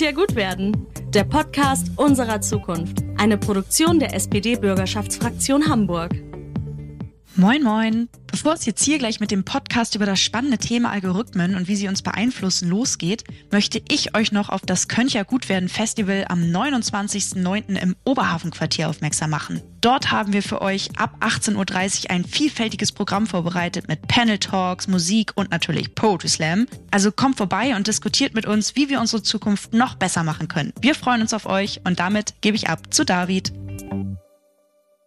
Ja gut werden. Der Podcast unserer Zukunft. Eine Produktion der SPD-Bürgerschaftsfraktion Hamburg. Moin, moin. Bevor es jetzt hier gleich mit dem Podcast über das spannende Thema Algorithmen und wie sie uns beeinflussen losgeht, möchte ich euch noch auf das Köncher Gutwerden Festival am 29.09. im Oberhafenquartier aufmerksam machen. Dort haben wir für euch ab 18.30 Uhr ein vielfältiges Programm vorbereitet mit Panel Talks, Musik und natürlich Poetry Slam. Also kommt vorbei und diskutiert mit uns, wie wir unsere Zukunft noch besser machen können. Wir freuen uns auf euch und damit gebe ich ab zu David.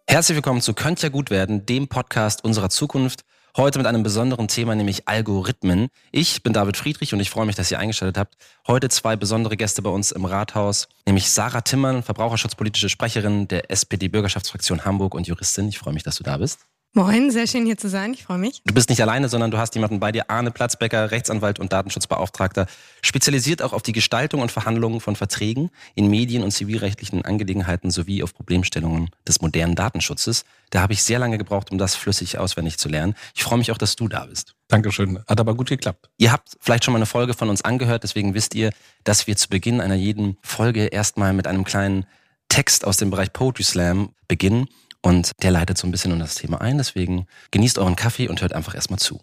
Herzlich willkommen zu Könnt ja gut werden, dem Podcast unserer Zukunft. Heute mit einem besonderen Thema, nämlich Algorithmen. Ich bin David Friedrich und ich freue mich, dass ihr eingeschaltet habt. Heute zwei besondere Gäste bei uns im Rathaus, nämlich Sarah Timmern, verbraucherschutzpolitische Sprecherin der SPD-Bürgerschaftsfraktion Hamburg und Juristin. Ich freue mich, dass du da bist. Moin, sehr schön hier zu sein. Ich freue mich. Du bist nicht alleine, sondern du hast jemanden bei dir, Arne Platzbecker, Rechtsanwalt und Datenschutzbeauftragter, spezialisiert auch auf die Gestaltung und Verhandlungen von Verträgen in Medien- und zivilrechtlichen Angelegenheiten sowie auf Problemstellungen des modernen Datenschutzes. Da habe ich sehr lange gebraucht, um das flüssig auswendig zu lernen. Ich freue mich auch, dass du da bist. Dankeschön. Hat aber gut geklappt. Ihr habt vielleicht schon mal eine Folge von uns angehört, deswegen wisst ihr, dass wir zu Beginn einer jeden Folge erstmal mit einem kleinen Text aus dem Bereich Poetry Slam beginnen. Und der leitet so ein bisschen um das Thema ein. Deswegen genießt euren Kaffee und hört einfach erstmal zu.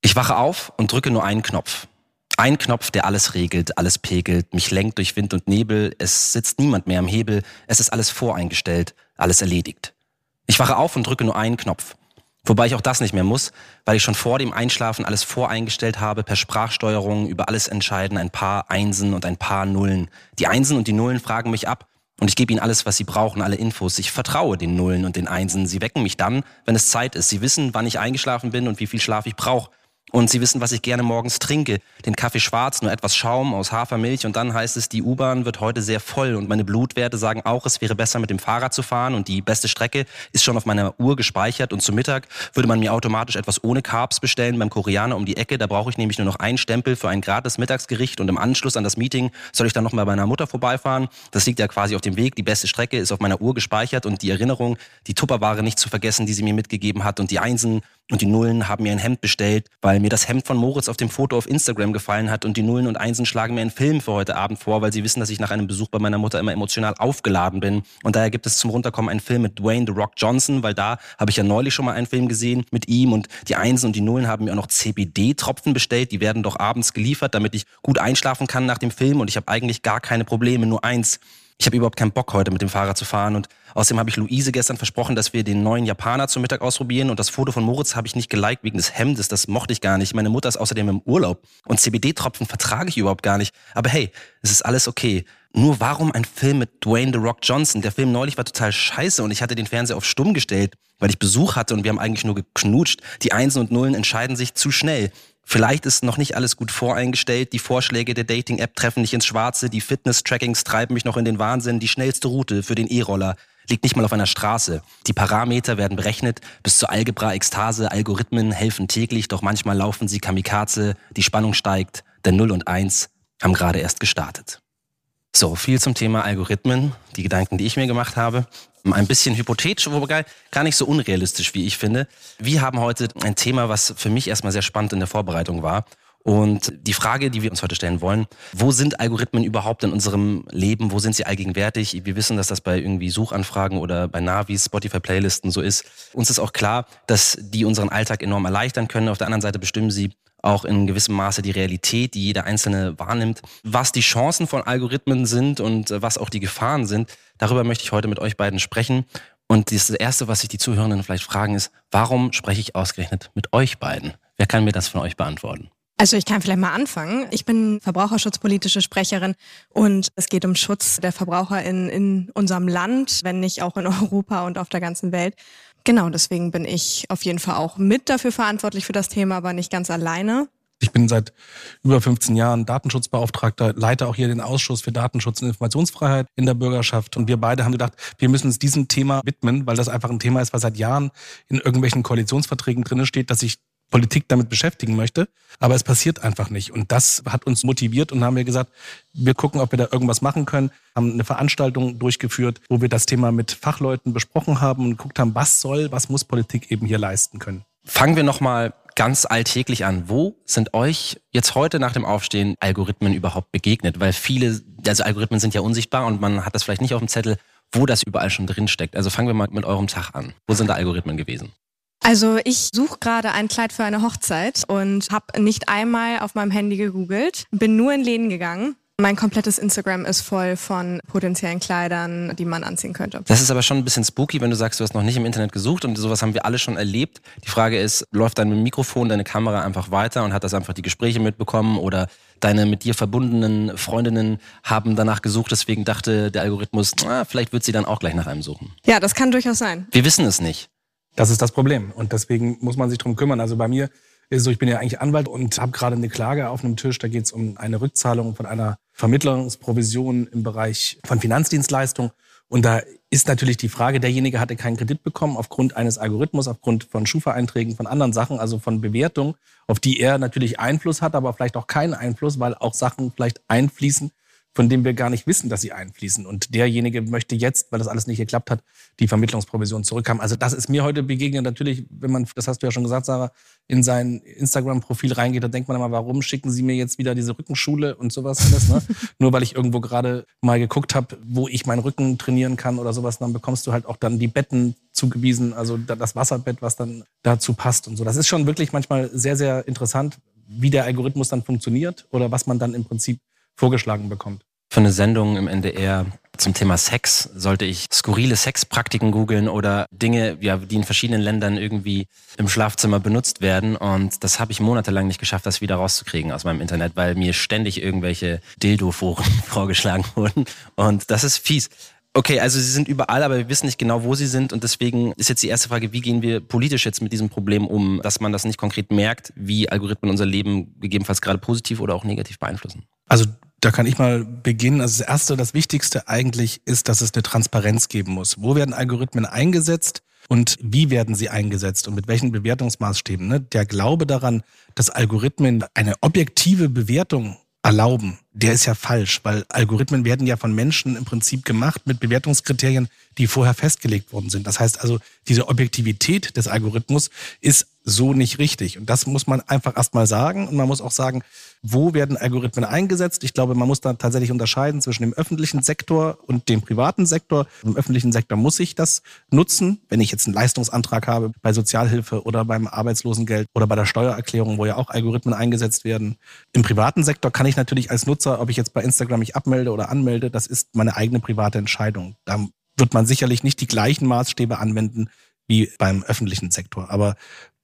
Ich wache auf und drücke nur einen Knopf. Ein Knopf, der alles regelt, alles pegelt, mich lenkt durch Wind und Nebel. Es sitzt niemand mehr am Hebel. Es ist alles voreingestellt, alles erledigt. Ich wache auf und drücke nur einen Knopf. Wobei ich auch das nicht mehr muss, weil ich schon vor dem Einschlafen alles voreingestellt habe, per Sprachsteuerung über alles entscheiden, ein paar Einsen und ein paar Nullen. Die Einsen und die Nullen fragen mich ab, und ich gebe ihnen alles, was sie brauchen, alle Infos. Ich vertraue den Nullen und den Einsen. Sie wecken mich dann, wenn es Zeit ist. Sie wissen, wann ich eingeschlafen bin und wie viel Schlaf ich brauche. Und Sie wissen, was ich gerne morgens trinke. Den Kaffee schwarz, nur etwas Schaum aus Hafermilch. Und dann heißt es, die U-Bahn wird heute sehr voll. Und meine Blutwerte sagen auch, es wäre besser mit dem Fahrrad zu fahren. Und die beste Strecke ist schon auf meiner Uhr gespeichert. Und zum Mittag würde man mir automatisch etwas ohne Carbs bestellen beim Koreaner um die Ecke. Da brauche ich nämlich nur noch einen Stempel für ein gratis Mittagsgericht. Und im Anschluss an das Meeting soll ich dann noch mal bei meiner Mutter vorbeifahren. Das liegt ja quasi auf dem Weg. Die beste Strecke ist auf meiner Uhr gespeichert. Und die Erinnerung, die Tupperware nicht zu vergessen, die sie mir mitgegeben hat. Und die Einsen und die Nullen haben mir ein Hemd bestellt, weil mir das Hemd von Moritz auf dem Foto auf Instagram gefallen hat. Und die Nullen und Einsen schlagen mir einen Film für heute Abend vor, weil sie wissen, dass ich nach einem Besuch bei meiner Mutter immer emotional aufgeladen bin. Und daher gibt es zum Runterkommen einen Film mit Dwayne The Rock Johnson, weil da habe ich ja neulich schon mal einen Film gesehen mit ihm. Und die Einsen und die Nullen haben mir auch noch CBD-Tropfen bestellt. Die werden doch abends geliefert, damit ich gut einschlafen kann nach dem Film. Und ich habe eigentlich gar keine Probleme, nur eins ich habe überhaupt keinen Bock heute mit dem Fahrrad zu fahren und außerdem habe ich Luise gestern versprochen, dass wir den neuen Japaner zum Mittag ausprobieren und das Foto von Moritz habe ich nicht geliked wegen des Hemdes, das mochte ich gar nicht. Meine Mutter ist außerdem im Urlaub und CBD-Tropfen vertrage ich überhaupt gar nicht. Aber hey, es ist alles okay. Nur warum ein Film mit Dwayne The Rock Johnson? Der Film neulich war total scheiße und ich hatte den Fernseher auf stumm gestellt, weil ich Besuch hatte und wir haben eigentlich nur geknutscht. Die Einsen und Nullen entscheiden sich zu schnell. Vielleicht ist noch nicht alles gut voreingestellt. Die Vorschläge der Dating-App treffen nicht ins Schwarze. Die Fitness-Trackings treiben mich noch in den Wahnsinn. Die schnellste Route für den E-Roller liegt nicht mal auf einer Straße. Die Parameter werden berechnet bis zur Algebra-Ekstase. Algorithmen helfen täglich, doch manchmal laufen sie kamikaze. Die Spannung steigt, denn 0 und 1 haben gerade erst gestartet. So, viel zum Thema Algorithmen, die Gedanken, die ich mir gemacht habe. Ein bisschen hypothetisch, wobei gar nicht so unrealistisch, wie ich finde. Wir haben heute ein Thema, was für mich erstmal sehr spannend in der Vorbereitung war. Und die Frage, die wir uns heute stellen wollen, wo sind Algorithmen überhaupt in unserem Leben? Wo sind sie allgegenwärtig? Wir wissen, dass das bei irgendwie Suchanfragen oder bei Navis, Spotify-Playlisten so ist. Uns ist auch klar, dass die unseren Alltag enorm erleichtern können. Auf der anderen Seite bestimmen sie auch in gewissem Maße die Realität, die jeder Einzelne wahrnimmt. Was die Chancen von Algorithmen sind und äh, was auch die Gefahren sind, darüber möchte ich heute mit euch beiden sprechen. Und das Erste, was sich die Zuhörenden vielleicht fragen, ist, warum spreche ich ausgerechnet mit euch beiden? Wer kann mir das von euch beantworten? Also ich kann vielleicht mal anfangen. Ich bin verbraucherschutzpolitische Sprecherin und es geht um Schutz der Verbraucher in, in unserem Land, wenn nicht auch in Europa und auf der ganzen Welt. Genau, deswegen bin ich auf jeden Fall auch mit dafür verantwortlich für das Thema, aber nicht ganz alleine. Ich bin seit über 15 Jahren Datenschutzbeauftragter, leite auch hier den Ausschuss für Datenschutz und Informationsfreiheit in der Bürgerschaft. Und wir beide haben gedacht, wir müssen uns diesem Thema widmen, weil das einfach ein Thema ist, was seit Jahren in irgendwelchen Koalitionsverträgen drin steht, dass sich Politik damit beschäftigen möchte. Aber es passiert einfach nicht. Und das hat uns motiviert und haben wir gesagt, wir gucken, ob wir da irgendwas machen können. Haben eine Veranstaltung durchgeführt, wo wir das Thema mit Fachleuten besprochen haben und geguckt haben, was soll, was muss Politik eben hier leisten können. Fangen wir nochmal ganz alltäglich an. Wo sind euch jetzt heute nach dem Aufstehen Algorithmen überhaupt begegnet? Weil viele, also Algorithmen sind ja unsichtbar und man hat das vielleicht nicht auf dem Zettel, wo das überall schon drin steckt. Also fangen wir mal mit eurem Tag an. Wo sind da Algorithmen gewesen? Also ich suche gerade ein Kleid für eine Hochzeit und habe nicht einmal auf meinem Handy gegoogelt, bin nur in Läden gegangen mein komplettes Instagram ist voll von potenziellen Kleidern, die man anziehen könnte. Das ist aber schon ein bisschen spooky, wenn du sagst, du hast noch nicht im Internet gesucht und sowas haben wir alle schon erlebt. Die Frage ist, läuft dein Mikrofon, deine Kamera einfach weiter und hat das einfach die Gespräche mitbekommen oder deine mit dir verbundenen Freundinnen haben danach gesucht, deswegen dachte der Algorithmus, ah, vielleicht wird sie dann auch gleich nach einem suchen. Ja, das kann durchaus sein. Wir wissen es nicht. Das ist das Problem und deswegen muss man sich drum kümmern. Also bei mir ist so, ich bin ja eigentlich Anwalt und habe gerade eine Klage auf einem Tisch. Da geht es um eine Rückzahlung von einer Vermittlungsprovision im Bereich von Finanzdienstleistungen. Und da ist natürlich die Frage, derjenige hatte keinen Kredit bekommen aufgrund eines Algorithmus, aufgrund von Schufa-Einträgen, von anderen Sachen, also von Bewertungen, auf die er natürlich Einfluss hat, aber vielleicht auch keinen Einfluss, weil auch Sachen vielleicht einfließen, von dem wir gar nicht wissen, dass sie einfließen. Und derjenige möchte jetzt, weil das alles nicht geklappt hat, die Vermittlungsprovision zurückhaben. Also das ist mir heute begegnet. Natürlich, wenn man, das hast du ja schon gesagt, Sarah, in sein Instagram-Profil reingeht, da denkt man immer, warum schicken sie mir jetzt wieder diese Rückenschule und sowas alles, ne? Nur weil ich irgendwo gerade mal geguckt habe, wo ich meinen Rücken trainieren kann oder sowas, dann bekommst du halt auch dann die Betten zugewiesen, also das Wasserbett, was dann dazu passt und so. Das ist schon wirklich manchmal sehr, sehr interessant, wie der Algorithmus dann funktioniert oder was man dann im Prinzip vorgeschlagen bekommt. Für eine Sendung im NDR zum Thema Sex sollte ich skurrile Sexpraktiken googeln oder Dinge, ja, die in verschiedenen Ländern irgendwie im Schlafzimmer benutzt werden. Und das habe ich monatelang nicht geschafft, das wieder rauszukriegen aus meinem Internet, weil mir ständig irgendwelche Dildo-Foren vorgeschlagen wurden. Und das ist fies. Okay, also sie sind überall, aber wir wissen nicht genau, wo sie sind. Und deswegen ist jetzt die erste Frage, wie gehen wir politisch jetzt mit diesem Problem um, dass man das nicht konkret merkt, wie Algorithmen unser Leben gegebenenfalls gerade positiv oder auch negativ beeinflussen? Also da kann ich mal beginnen. Also das Erste, das Wichtigste eigentlich ist, dass es eine Transparenz geben muss. Wo werden Algorithmen eingesetzt und wie werden sie eingesetzt und mit welchen Bewertungsmaßstäben? Ne? Der Glaube daran, dass Algorithmen eine objektive Bewertung erlauben, der ist ja falsch, weil Algorithmen werden ja von Menschen im Prinzip gemacht mit Bewertungskriterien, die vorher festgelegt worden sind. Das heißt also, diese Objektivität des Algorithmus ist so nicht richtig. Und das muss man einfach erstmal sagen. Und man muss auch sagen, wo werden Algorithmen eingesetzt? Ich glaube, man muss da tatsächlich unterscheiden zwischen dem öffentlichen Sektor und dem privaten Sektor. Im öffentlichen Sektor muss ich das nutzen, wenn ich jetzt einen Leistungsantrag habe bei Sozialhilfe oder beim Arbeitslosengeld oder bei der Steuererklärung, wo ja auch Algorithmen eingesetzt werden. Im privaten Sektor kann ich natürlich als Nutzer, ob ich jetzt bei Instagram mich abmelde oder anmelde, das ist meine eigene private Entscheidung. Da wird man sicherlich nicht die gleichen Maßstäbe anwenden wie beim öffentlichen Sektor. Aber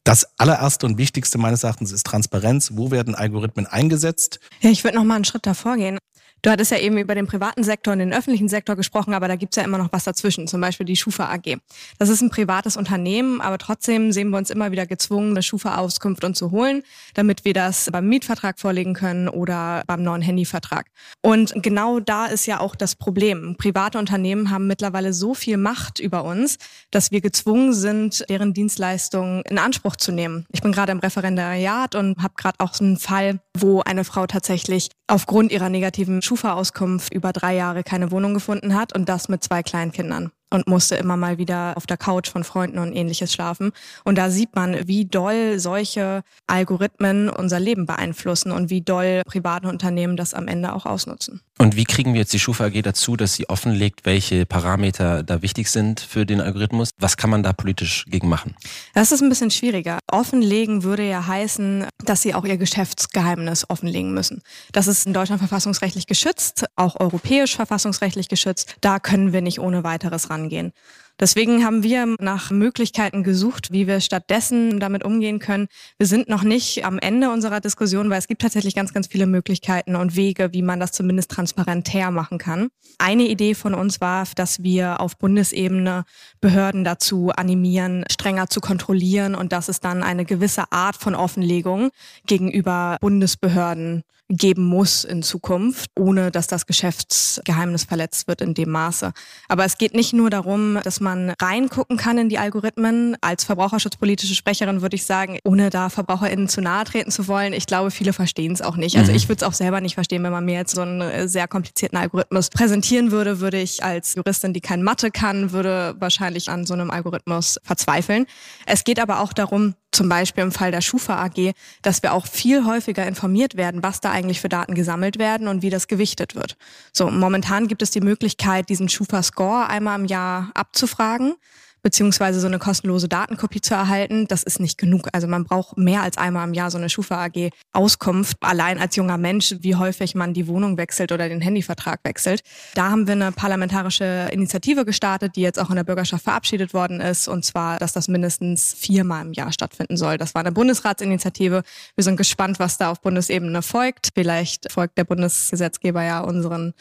das allererste und wichtigste meines Erachtens ist Transparenz. Wo werden Algorithmen eingesetzt? Ja, ich würde noch mal einen Schritt davor gehen. Du hattest ja eben über den privaten Sektor und den öffentlichen Sektor gesprochen, aber da gibt's ja immer noch was dazwischen, zum Beispiel die Schufa AG. Das ist ein privates Unternehmen, aber trotzdem sehen wir uns immer wieder gezwungen, eine Schufa-Auskunft uns zu holen, damit wir das beim Mietvertrag vorlegen können oder beim neuen Handyvertrag. Und genau da ist ja auch das Problem. Private Unternehmen haben mittlerweile so viel Macht über uns, dass wir gezwungen sind, deren Dienstleistungen in Anspruch zu nehmen. Ich bin gerade im Referendariat und habe gerade auch so einen Fall, wo eine Frau tatsächlich aufgrund ihrer negativen Schufa-Auskunft über drei Jahre keine Wohnung gefunden hat und das mit zwei Kleinkindern und musste immer mal wieder auf der Couch von Freunden und ähnliches schlafen. Und da sieht man, wie doll solche Algorithmen unser Leben beeinflussen und wie doll private Unternehmen das am Ende auch ausnutzen. Und wie kriegen wir jetzt die Schufa AG dazu, dass sie offenlegt, welche Parameter da wichtig sind für den Algorithmus? Was kann man da politisch gegen machen? Das ist ein bisschen schwieriger. Offenlegen würde ja heißen, dass sie auch ihr Geschäftsgeheimnis offenlegen müssen. Das ist in Deutschland verfassungsrechtlich geschützt, auch europäisch verfassungsrechtlich geschützt. Da können wir nicht ohne weiteres ran angehen. Deswegen haben wir nach Möglichkeiten gesucht, wie wir stattdessen damit umgehen können. Wir sind noch nicht am Ende unserer Diskussion, weil es gibt tatsächlich ganz, ganz viele Möglichkeiten und Wege, wie man das zumindest transparenter machen kann. Eine Idee von uns war, dass wir auf Bundesebene Behörden dazu animieren, strenger zu kontrollieren und dass es dann eine gewisse Art von Offenlegung gegenüber Bundesbehörden geben muss in Zukunft, ohne dass das Geschäftsgeheimnis verletzt wird in dem Maße. Aber es geht nicht nur darum, dass man reingucken kann in die Algorithmen. Als verbraucherschutzpolitische Sprecherin würde ich sagen, ohne da VerbraucherInnen zu nahe treten zu wollen, ich glaube, viele verstehen es auch nicht. Also mhm. ich würde es auch selber nicht verstehen, wenn man mir jetzt so einen äh, sehr komplizierten Algorithmus präsentieren würde, würde ich als Juristin, die kein Mathe kann, würde wahrscheinlich an so einem Algorithmus verzweifeln. Es geht aber auch darum, zum Beispiel im Fall der Schufa AG, dass wir auch viel häufiger informiert werden, was da eigentlich für Daten gesammelt werden und wie das gewichtet wird. So, momentan gibt es die Möglichkeit, diesen Schufa Score einmal im Jahr abzufragen beziehungsweise so eine kostenlose Datenkopie zu erhalten, das ist nicht genug. Also man braucht mehr als einmal im Jahr so eine Schufa AG Auskunft, allein als junger Mensch, wie häufig man die Wohnung wechselt oder den Handyvertrag wechselt. Da haben wir eine parlamentarische Initiative gestartet, die jetzt auch in der Bürgerschaft verabschiedet worden ist, und zwar, dass das mindestens viermal im Jahr stattfinden soll. Das war eine Bundesratsinitiative. Wir sind gespannt, was da auf Bundesebene folgt. Vielleicht folgt der Bundesgesetzgeber ja unseren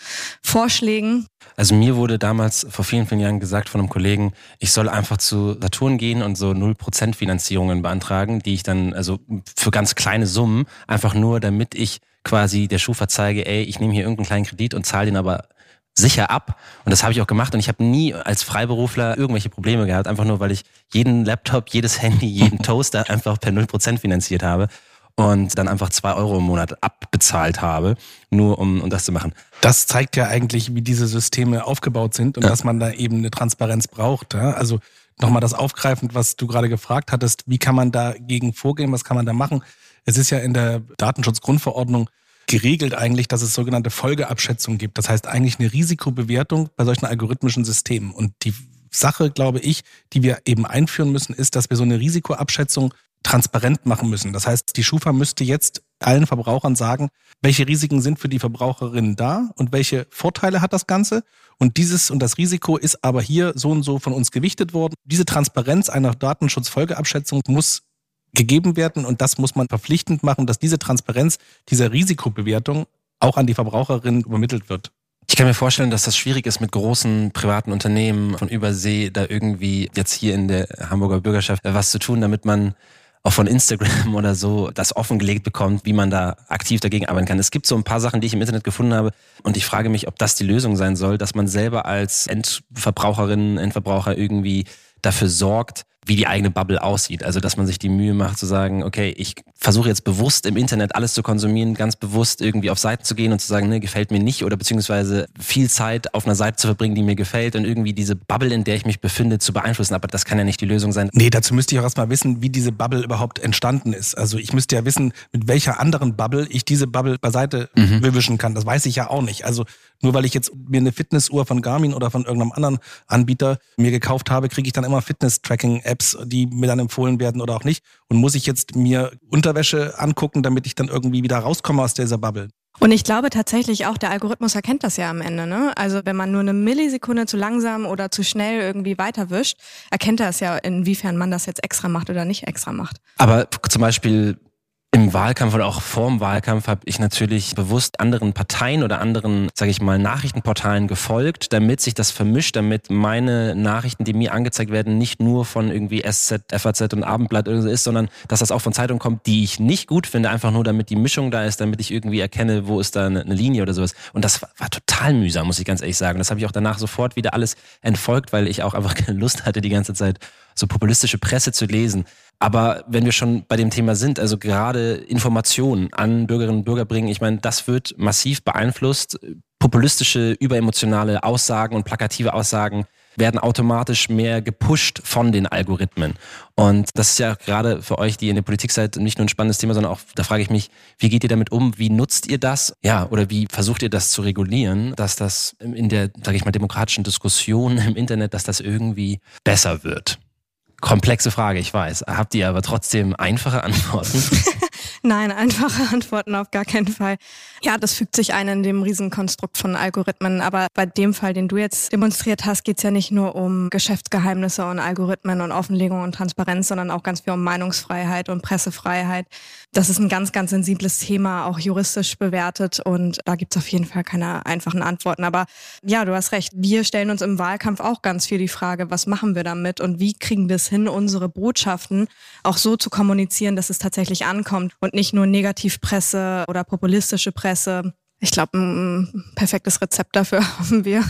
Vorschlägen. Also mir wurde damals vor vielen, vielen Jahren gesagt von einem Kollegen, ich soll einfach zu Saturn gehen und so 0% Finanzierungen beantragen, die ich dann, also für ganz kleine Summen, einfach nur, damit ich quasi der Schufa zeige, ey, ich nehme hier irgendeinen kleinen Kredit und zahle den aber sicher ab. Und das habe ich auch gemacht und ich habe nie als Freiberufler irgendwelche Probleme gehabt, einfach nur, weil ich jeden Laptop, jedes Handy, jeden Toaster einfach per 0% finanziert habe und dann einfach zwei Euro im Monat abbezahlt habe, nur um, um das zu machen. Das zeigt ja eigentlich, wie diese Systeme aufgebaut sind und ja. dass man da eben eine Transparenz braucht. Ja? Also nochmal das aufgreifend, was du gerade gefragt hattest, wie kann man dagegen vorgehen, was kann man da machen? Es ist ja in der Datenschutzgrundverordnung geregelt eigentlich, dass es sogenannte Folgeabschätzungen gibt. Das heißt eigentlich eine Risikobewertung bei solchen algorithmischen Systemen. Und die Sache, glaube ich, die wir eben einführen müssen, ist, dass wir so eine Risikoabschätzung transparent machen müssen. Das heißt, die Schufa müsste jetzt allen Verbrauchern sagen, welche Risiken sind für die Verbraucherinnen da und welche Vorteile hat das Ganze. Und dieses und das Risiko ist aber hier so und so von uns gewichtet worden. Diese Transparenz einer Datenschutzfolgeabschätzung muss gegeben werden und das muss man verpflichtend machen, dass diese Transparenz dieser Risikobewertung auch an die Verbraucherinnen übermittelt wird. Ich kann mir vorstellen, dass das schwierig ist mit großen privaten Unternehmen von Übersee da irgendwie jetzt hier in der Hamburger Bürgerschaft was zu tun, damit man auch von Instagram oder so das offengelegt bekommt, wie man da aktiv dagegen arbeiten kann. Es gibt so ein paar Sachen, die ich im Internet gefunden habe und ich frage mich, ob das die Lösung sein soll, dass man selber als Endverbraucherin, Endverbraucher irgendwie dafür sorgt, wie die eigene Bubble aussieht. Also, dass man sich die Mühe macht zu sagen, okay, ich versuche jetzt bewusst im Internet alles zu konsumieren, ganz bewusst irgendwie auf Seiten zu gehen und zu sagen, ne, gefällt mir nicht oder beziehungsweise viel Zeit auf einer Seite zu verbringen, die mir gefällt und irgendwie diese Bubble, in der ich mich befinde, zu beeinflussen. Aber das kann ja nicht die Lösung sein. Nee, dazu müsste ich auch erstmal wissen, wie diese Bubble überhaupt entstanden ist. Also ich müsste ja wissen, mit welcher anderen Bubble ich diese Bubble beiseite mhm. wischen kann. Das weiß ich ja auch nicht. Also nur weil ich jetzt mir eine Fitnessuhr von Garmin oder von irgendeinem anderen Anbieter mir gekauft habe, kriege ich dann immer Fitness-Tracking-Apps, die mir dann empfohlen werden oder auch nicht. Und muss ich jetzt mir Unterwäsche angucken, damit ich dann irgendwie wieder rauskomme aus dieser Bubble? Und ich glaube tatsächlich auch, der Algorithmus erkennt das ja am Ende. Ne? Also wenn man nur eine Millisekunde zu langsam oder zu schnell irgendwie weiterwischt, erkennt er es ja, inwiefern man das jetzt extra macht oder nicht extra macht. Aber zum Beispiel im Wahlkampf oder auch vor dem Wahlkampf habe ich natürlich bewusst anderen Parteien oder anderen, sage ich mal, Nachrichtenportalen gefolgt, damit sich das vermischt, damit meine Nachrichten, die mir angezeigt werden, nicht nur von irgendwie SZ, FAZ und Abendblatt oder so ist, sondern dass das auch von Zeitungen kommt, die ich nicht gut finde, einfach nur damit die Mischung da ist, damit ich irgendwie erkenne, wo ist da eine, eine Linie oder sowas. Und das war, war, total mühsam, muss ich ganz ehrlich sagen. Das habe ich auch danach sofort wieder alles entfolgt, weil ich auch einfach keine Lust hatte, die ganze Zeit so populistische Presse zu lesen. Aber wenn wir schon bei dem Thema sind, also gerade Informationen an Bürgerinnen und Bürger bringen, ich meine, das wird massiv beeinflusst. Populistische, überemotionale Aussagen und plakative Aussagen werden automatisch mehr gepusht von den Algorithmen. Und das ist ja gerade für euch, die in der Politik seid, nicht nur ein spannendes Thema, sondern auch, da frage ich mich, wie geht ihr damit um? Wie nutzt ihr das? Ja, oder wie versucht ihr das zu regulieren, dass das in der, sage ich mal, demokratischen Diskussion im Internet, dass das irgendwie besser wird? Komplexe Frage, ich weiß. Habt ihr aber trotzdem einfache Antworten? Nein, einfache Antworten auf gar keinen Fall. Ja, das fügt sich ein in dem Riesenkonstrukt von Algorithmen. Aber bei dem Fall, den du jetzt demonstriert hast, geht es ja nicht nur um Geschäftsgeheimnisse und Algorithmen und Offenlegung und Transparenz, sondern auch ganz viel um Meinungsfreiheit und Pressefreiheit. Das ist ein ganz, ganz sensibles Thema, auch juristisch bewertet. Und da gibt es auf jeden Fall keine einfachen Antworten. Aber ja, du hast recht. Wir stellen uns im Wahlkampf auch ganz viel die Frage, was machen wir damit und wie kriegen wir es hin, unsere Botschaften auch so zu kommunizieren, dass es tatsächlich ankommt und nicht nur Negativpresse oder populistische Presse. Ich glaube, ein perfektes Rezept dafür haben wir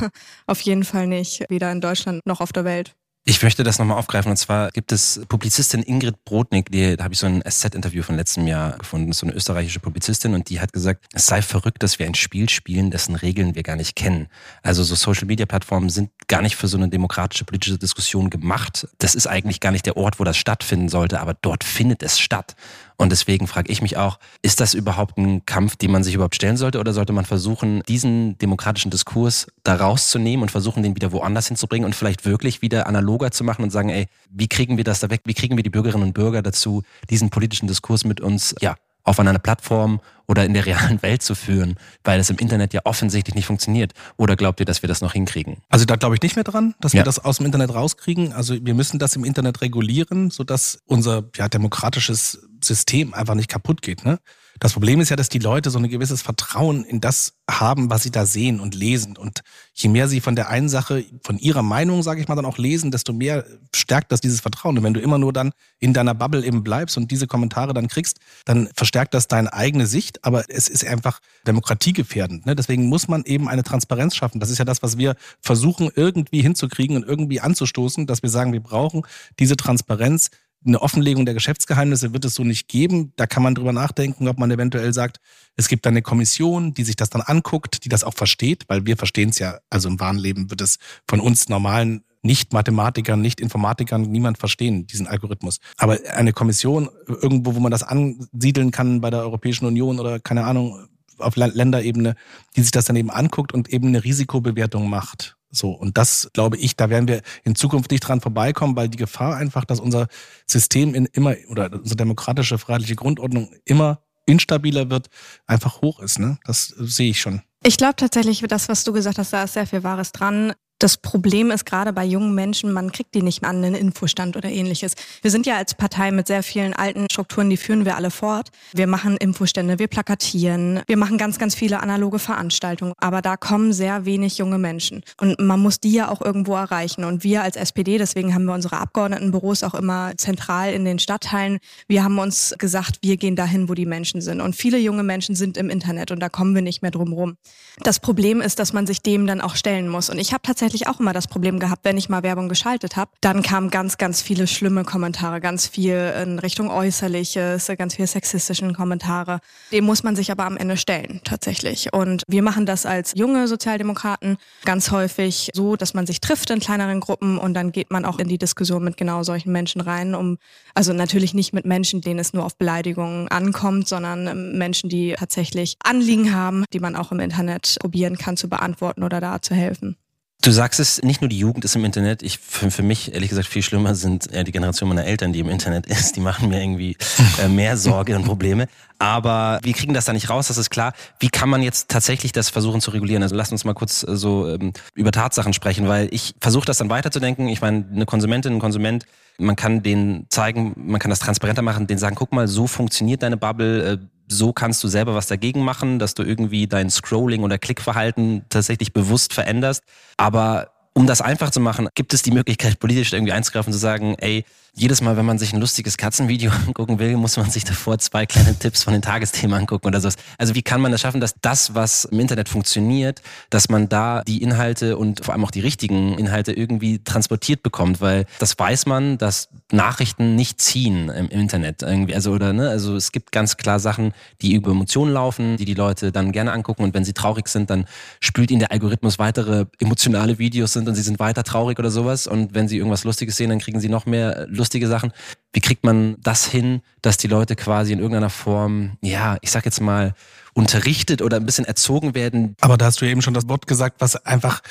auf jeden Fall nicht, weder in Deutschland noch auf der Welt. Ich möchte das nochmal aufgreifen. Und zwar gibt es Publizistin Ingrid Brodnik, die, da habe ich so ein SZ-Interview von letztem Jahr gefunden, so eine österreichische Publizistin, und die hat gesagt, es sei verrückt, dass wir ein Spiel spielen, dessen Regeln wir gar nicht kennen. Also so Social-Media-Plattformen sind gar nicht für so eine demokratische politische Diskussion gemacht. Das ist eigentlich gar nicht der Ort, wo das stattfinden sollte, aber dort findet es statt. Und deswegen frage ich mich auch, ist das überhaupt ein Kampf, den man sich überhaupt stellen sollte oder sollte man versuchen, diesen demokratischen Diskurs da rauszunehmen und versuchen, den wieder woanders hinzubringen und vielleicht wirklich wieder analoger zu machen und sagen, ey, wie kriegen wir das da weg? Wie kriegen wir die Bürgerinnen und Bürger dazu, diesen politischen Diskurs mit uns, ja, auf einer Plattform oder in der realen Welt zu führen, weil es im Internet ja offensichtlich nicht funktioniert. Oder glaubt ihr, dass wir das noch hinkriegen? Also da glaube ich nicht mehr dran, dass ja. wir das aus dem Internet rauskriegen. Also wir müssen das im Internet regulieren, sodass unser ja, demokratisches System einfach nicht kaputt geht. Ne? Das Problem ist ja, dass die Leute so ein gewisses Vertrauen in das haben, was sie da sehen und lesen. Und je mehr sie von der einen Sache, von ihrer Meinung, sage ich mal, dann auch lesen, desto mehr stärkt das dieses Vertrauen. Und wenn du immer nur dann in deiner Bubble eben bleibst und diese Kommentare dann kriegst, dann verstärkt das deine eigene Sicht. Aber es ist einfach demokratiegefährdend. Ne? Deswegen muss man eben eine Transparenz schaffen. Das ist ja das, was wir versuchen irgendwie hinzukriegen und irgendwie anzustoßen, dass wir sagen, wir brauchen diese Transparenz eine Offenlegung der Geschäftsgeheimnisse wird es so nicht geben. Da kann man drüber nachdenken, ob man eventuell sagt, es gibt eine Kommission, die sich das dann anguckt, die das auch versteht, weil wir verstehen es ja, also im wahren Leben wird es von uns normalen nicht-Mathematikern, nicht-Informatikern niemand verstehen, diesen Algorithmus. Aber eine Kommission, irgendwo, wo man das ansiedeln kann bei der Europäischen Union oder keine Ahnung, auf Länderebene, die sich das dann eben anguckt und eben eine Risikobewertung macht. So, und das glaube ich, da werden wir in Zukunft nicht dran vorbeikommen, weil die Gefahr einfach, dass unser System in immer oder unsere demokratische freiheitliche Grundordnung immer instabiler wird, einfach hoch ist. Ne? Das sehe ich schon. Ich glaube tatsächlich, das, was du gesagt hast, da ist sehr viel Wahres dran. Das Problem ist gerade bei jungen Menschen, man kriegt die nicht an den Infostand oder ähnliches. Wir sind ja als Partei mit sehr vielen alten Strukturen, die führen wir alle fort. Wir machen Infostände, wir plakatieren, wir machen ganz, ganz viele analoge Veranstaltungen. Aber da kommen sehr wenig junge Menschen. Und man muss die ja auch irgendwo erreichen. Und wir als SPD, deswegen haben wir unsere Abgeordnetenbüros auch immer zentral in den Stadtteilen. Wir haben uns gesagt, wir gehen dahin, wo die Menschen sind. Und viele junge Menschen sind im Internet und da kommen wir nicht mehr drum rum. Das Problem ist, dass man sich dem dann auch stellen muss. Und ich habe tatsächlich tatsächlich auch immer das Problem gehabt, wenn ich mal Werbung geschaltet habe, dann kamen ganz, ganz viele schlimme Kommentare, ganz viel in Richtung Äußerliches, ganz viele sexistischen Kommentare. Dem muss man sich aber am Ende stellen, tatsächlich. Und wir machen das als junge Sozialdemokraten ganz häufig so, dass man sich trifft in kleineren Gruppen und dann geht man auch in die Diskussion mit genau solchen Menschen rein, um, also natürlich nicht mit Menschen, denen es nur auf Beleidigungen ankommt, sondern Menschen, die tatsächlich Anliegen haben, die man auch im Internet probieren kann zu beantworten oder da zu helfen. Du sagst es, nicht nur die Jugend ist im Internet. Ich für, für mich ehrlich gesagt viel schlimmer sind ja die Generation meiner Eltern, die im Internet ist. Die machen mir irgendwie äh, mehr Sorge und Probleme. Aber wir kriegen das da nicht raus, das ist klar. Wie kann man jetzt tatsächlich das versuchen zu regulieren? Also lass uns mal kurz äh, so ähm, über Tatsachen sprechen, weil ich versuche das dann weiterzudenken. Ich meine, eine Konsumentin, ein Konsument, man kann denen zeigen, man kann das transparenter machen, denen sagen, guck mal, so funktioniert deine Bubble. Äh, so kannst du selber was dagegen machen, dass du irgendwie dein Scrolling oder Klickverhalten tatsächlich bewusst veränderst. Aber um das einfach zu machen, gibt es die Möglichkeit, politisch irgendwie einzugreifen und zu sagen, ey, jedes Mal, wenn man sich ein lustiges Katzenvideo angucken will, muss man sich davor zwei kleine Tipps von den Tagesthemen angucken oder sowas. Also wie kann man das schaffen, dass das, was im Internet funktioniert, dass man da die Inhalte und vor allem auch die richtigen Inhalte irgendwie transportiert bekommt, weil das weiß man, dass Nachrichten nicht ziehen im, Internet irgendwie. Also oder ne, also es gibt ganz klar Sachen, die über Emotionen laufen, die die Leute dann gerne angucken und wenn sie traurig sind, dann spült ihnen der Algorithmus weitere emotionale Videos sind und sie sind weiter traurig oder sowas und wenn sie irgendwas Lustiges sehen, dann kriegen sie noch mehr lustige Sachen. Wie kriegt man das hin, dass die Leute quasi in irgendeiner Form, ja, ich sag jetzt mal, unterrichtet oder ein bisschen erzogen werden? Aber da hast du eben schon das Wort gesagt, was einfach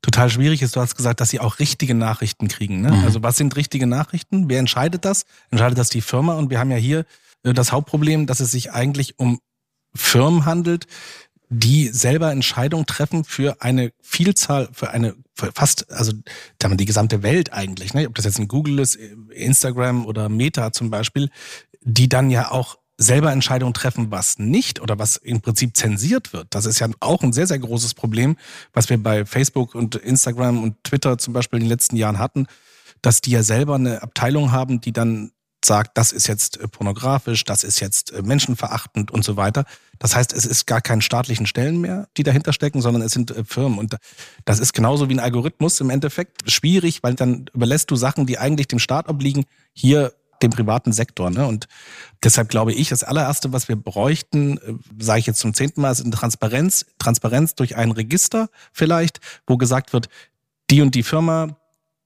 total schwierig ist. Du hast gesagt, dass sie auch richtige Nachrichten kriegen. Ne? Mhm. Also was sind richtige Nachrichten? Wer entscheidet das? Entscheidet das die Firma? Und wir haben ja hier äh, das Hauptproblem, dass es sich eigentlich um Firmen handelt, die selber Entscheidungen treffen für eine Vielzahl, für eine für fast, also damit die gesamte Welt eigentlich, ne? ob das jetzt ein Google ist, Instagram oder Meta zum Beispiel, die dann ja auch selber Entscheidungen treffen, was nicht oder was im Prinzip zensiert wird. Das ist ja auch ein sehr, sehr großes Problem, was wir bei Facebook und Instagram und Twitter zum Beispiel in den letzten Jahren hatten, dass die ja selber eine Abteilung haben, die dann sagt, das ist jetzt äh, pornografisch, das ist jetzt äh, menschenverachtend und so weiter. Das heißt, es ist gar keinen staatlichen Stellen mehr, die dahinter stecken, sondern es sind äh, Firmen. Und das ist genauso wie ein Algorithmus im Endeffekt schwierig, weil dann überlässt du Sachen, die eigentlich dem Staat obliegen, hier dem privaten Sektor. Ne? Und deshalb glaube ich, das allererste, was wir bräuchten, sage ich jetzt zum zehnten Mal, ist eine Transparenz. Transparenz durch ein Register vielleicht, wo gesagt wird, die und die Firma,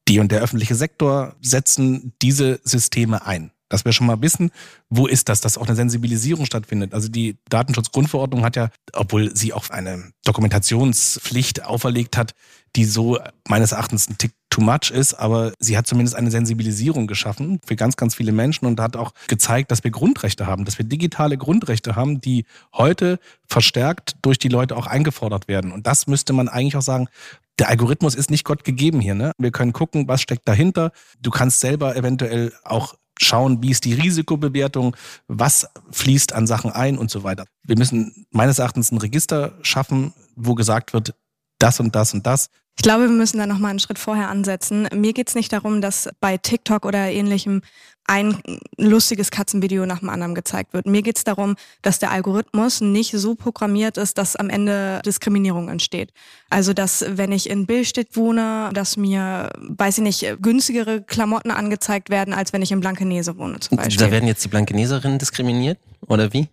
die und der öffentliche Sektor setzen diese Systeme ein. Dass wir schon mal wissen, wo ist das, dass auch eine Sensibilisierung stattfindet. Also die Datenschutzgrundverordnung hat ja, obwohl sie auch eine Dokumentationspflicht auferlegt hat, die so meines Erachtens ein Tick too much ist, aber sie hat zumindest eine Sensibilisierung geschaffen für ganz, ganz viele Menschen und hat auch gezeigt, dass wir Grundrechte haben, dass wir digitale Grundrechte haben, die heute verstärkt durch die Leute auch eingefordert werden. Und das müsste man eigentlich auch sagen, der Algorithmus ist nicht Gott gegeben hier. Ne? Wir können gucken, was steckt dahinter. Du kannst selber eventuell auch schauen, wie ist die Risikobewertung, was fließt an Sachen ein und so weiter. Wir müssen meines Erachtens ein Register schaffen, wo gesagt wird, das und das und das ich glaube, wir müssen da nochmal einen Schritt vorher ansetzen. Mir geht's nicht darum, dass bei TikTok oder ähnlichem ein lustiges Katzenvideo nach dem anderen gezeigt wird. Mir geht's darum, dass der Algorithmus nicht so programmiert ist, dass am Ende Diskriminierung entsteht. Also, dass wenn ich in Billstedt wohne, dass mir, weiß ich nicht, günstigere Klamotten angezeigt werden, als wenn ich in Blankenese wohne zum Beispiel. Da werden jetzt die Blankeneserinnen diskriminiert? Oder wie?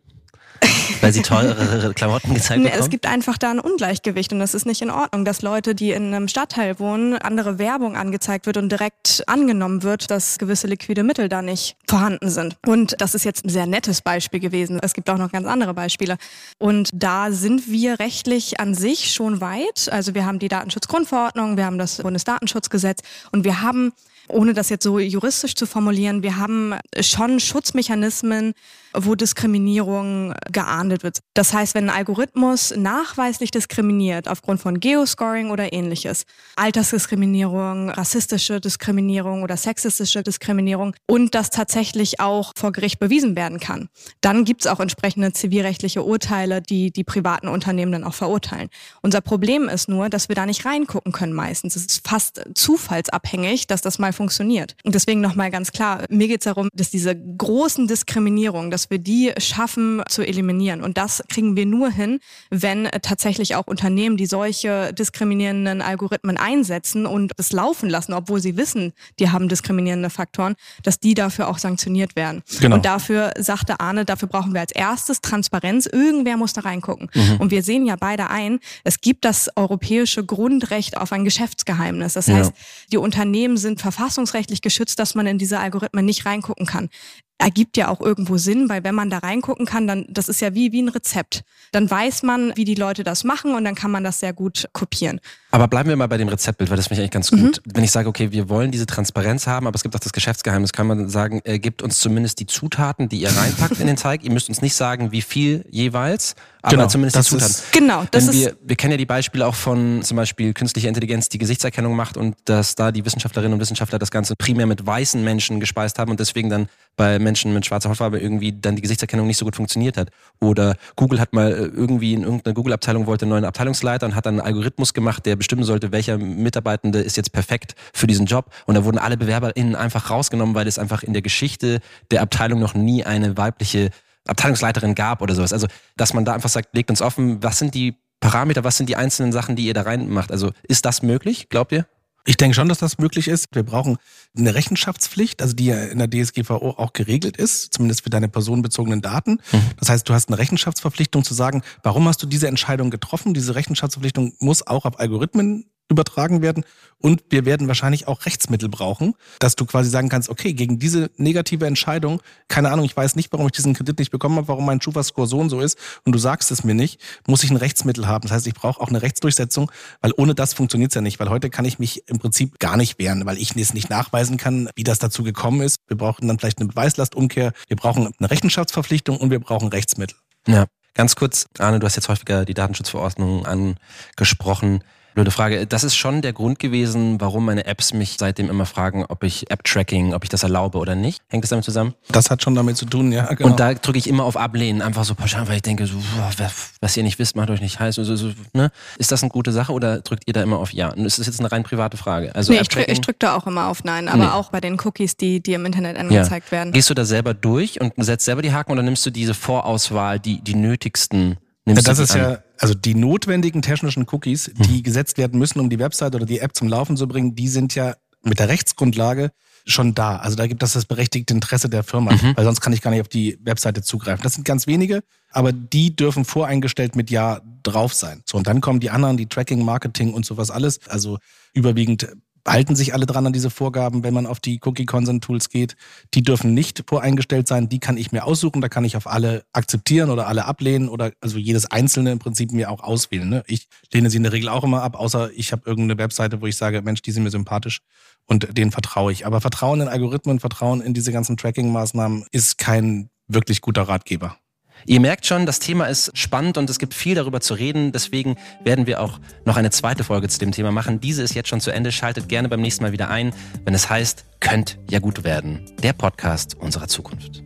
Weil sie teurere Klamotten gezeigt bekommen? Es gibt einfach da ein Ungleichgewicht und das ist nicht in Ordnung, dass Leute, die in einem Stadtteil wohnen, andere Werbung angezeigt wird und direkt angenommen wird, dass gewisse liquide Mittel da nicht vorhanden sind. Und das ist jetzt ein sehr nettes Beispiel gewesen. Es gibt auch noch ganz andere Beispiele. Und da sind wir rechtlich an sich schon weit. Also wir haben die Datenschutzgrundverordnung, wir haben das Bundesdatenschutzgesetz und wir haben ohne das jetzt so juristisch zu formulieren, wir haben schon Schutzmechanismen, wo Diskriminierung geahndet wird. Das heißt, wenn ein Algorithmus nachweislich diskriminiert aufgrund von Geoscoring oder ähnliches, Altersdiskriminierung, rassistische Diskriminierung oder sexistische Diskriminierung und das tatsächlich auch vor Gericht bewiesen werden kann, dann gibt es auch entsprechende zivilrechtliche Urteile, die die privaten Unternehmen dann auch verurteilen. Unser Problem ist nur, dass wir da nicht reingucken können meistens. Es ist fast zufallsabhängig, dass das mal funktioniert. Und deswegen nochmal ganz klar, mir geht es darum, dass diese großen Diskriminierungen, dass wir die schaffen zu eliminieren. Und das kriegen wir nur hin, wenn tatsächlich auch Unternehmen, die solche diskriminierenden Algorithmen einsetzen und es laufen lassen, obwohl sie wissen, die haben diskriminierende Faktoren, dass die dafür auch sanktioniert werden. Genau. Und dafür sagte Arne, dafür brauchen wir als erstes Transparenz. Irgendwer muss da reingucken. Mhm. Und wir sehen ja beide ein, es gibt das europäische Grundrecht auf ein Geschäftsgeheimnis. Das heißt, ja. die Unternehmen sind verfassungsrechtlich geschützt, dass man in diese Algorithmen nicht reingucken kann ergibt ja auch irgendwo Sinn, weil wenn man da reingucken kann, dann das ist ja wie wie ein Rezept. Dann weiß man, wie die Leute das machen und dann kann man das sehr gut kopieren. Aber bleiben wir mal bei dem Rezeptbild, weil das finde ich eigentlich ganz gut. Mhm. Wenn ich sage, okay, wir wollen diese Transparenz haben, aber es gibt auch das Geschäftsgeheimnis, kann man sagen, äh, gibt uns zumindest die Zutaten, die ihr reinpackt in den Teig. Ihr müsst uns nicht sagen, wie viel jeweils, aber genau, zumindest die Zutaten. Ist, genau, das Wenn wir, wir kennen ja die Beispiele auch von zum Beispiel künstlicher Intelligenz, die Gesichtserkennung macht und dass da die Wissenschaftlerinnen und Wissenschaftler das Ganze primär mit weißen Menschen gespeist haben und deswegen dann bei Menschen mit schwarzer Hautfarbe irgendwie dann die Gesichtserkennung nicht so gut funktioniert hat. Oder Google hat mal äh, irgendwie in irgendeiner Google-Abteilung wollte einen neuen Abteilungsleiter und hat dann einen Algorithmus gemacht, der bestimmen sollte, welcher Mitarbeitende ist jetzt perfekt für diesen Job. Und da wurden alle BewerberInnen einfach rausgenommen, weil es einfach in der Geschichte der Abteilung noch nie eine weibliche Abteilungsleiterin gab oder sowas. Also, dass man da einfach sagt, legt uns offen, was sind die Parameter, was sind die einzelnen Sachen, die ihr da reinmacht? Also, ist das möglich, glaubt ihr? Ich denke schon, dass das möglich ist. Wir brauchen eine Rechenschaftspflicht, also die ja in der DSGVO auch geregelt ist, zumindest für deine personenbezogenen Daten. Mhm. Das heißt, du hast eine Rechenschaftsverpflichtung zu sagen, warum hast du diese Entscheidung getroffen? Diese Rechenschaftsverpflichtung muss auch auf Algorithmen übertragen werden. Und wir werden wahrscheinlich auch Rechtsmittel brauchen, dass du quasi sagen kannst, okay, gegen diese negative Entscheidung, keine Ahnung, ich weiß nicht, warum ich diesen Kredit nicht bekommen habe, warum mein Schufa-Score so und so ist und du sagst es mir nicht, muss ich ein Rechtsmittel haben. Das heißt, ich brauche auch eine Rechtsdurchsetzung, weil ohne das funktioniert es ja nicht, weil heute kann ich mich im Prinzip gar nicht wehren, weil ich es nicht nachweisen kann, wie das dazu gekommen ist. Wir brauchen dann vielleicht eine Beweislastumkehr, wir brauchen eine Rechenschaftsverpflichtung und wir brauchen Rechtsmittel. Ja. Ganz kurz, Arne, du hast jetzt häufiger die Datenschutzverordnung angesprochen. Blöde Frage. Das ist schon der Grund gewesen, warum meine Apps mich seitdem immer fragen, ob ich App-Tracking, ob ich das erlaube oder nicht. Hängt das damit zusammen? Das hat schon damit zu tun, ja. Genau. Und da drücke ich immer auf Ablehnen, einfach so pauschal, weil ich denke, so, was ihr nicht wisst, macht euch nicht heiß. So, so, ne? Ist das eine gute Sache oder drückt ihr da immer auf Ja? Und ist das jetzt eine rein private Frage? Also nee, ich, drück, ich drücke da auch immer auf Nein, aber nee. auch bei den Cookies, die, die im Internet angezeigt ja. werden. Gehst du da selber durch und setzt selber die Haken oder nimmst du diese Vorauswahl, die, die nötigsten Nimmst das ist an? ja, also die notwendigen technischen Cookies, die mhm. gesetzt werden müssen, um die Website oder die App zum Laufen zu bringen, die sind ja mit der Rechtsgrundlage schon da. Also da gibt es das berechtigte Interesse der Firma, mhm. weil sonst kann ich gar nicht auf die Webseite zugreifen. Das sind ganz wenige, aber die dürfen voreingestellt mit Ja drauf sein. So, und dann kommen die anderen, die Tracking, Marketing und sowas alles. Also überwiegend halten sich alle dran an diese Vorgaben, wenn man auf die Cookie Consent Tools geht. Die dürfen nicht voreingestellt sein, die kann ich mir aussuchen, da kann ich auf alle akzeptieren oder alle ablehnen oder also jedes einzelne im Prinzip mir auch auswählen. Ne? Ich lehne sie in der Regel auch immer ab, außer ich habe irgendeine Webseite, wo ich sage, Mensch, die sind mir sympathisch und denen vertraue ich. Aber Vertrauen in Algorithmen, Vertrauen in diese ganzen Tracking-Maßnahmen ist kein wirklich guter Ratgeber. Ihr merkt schon, das Thema ist spannend und es gibt viel darüber zu reden. Deswegen werden wir auch noch eine zweite Folge zu dem Thema machen. Diese ist jetzt schon zu Ende. Schaltet gerne beim nächsten Mal wieder ein, wenn es heißt, könnt ja gut werden. Der Podcast unserer Zukunft.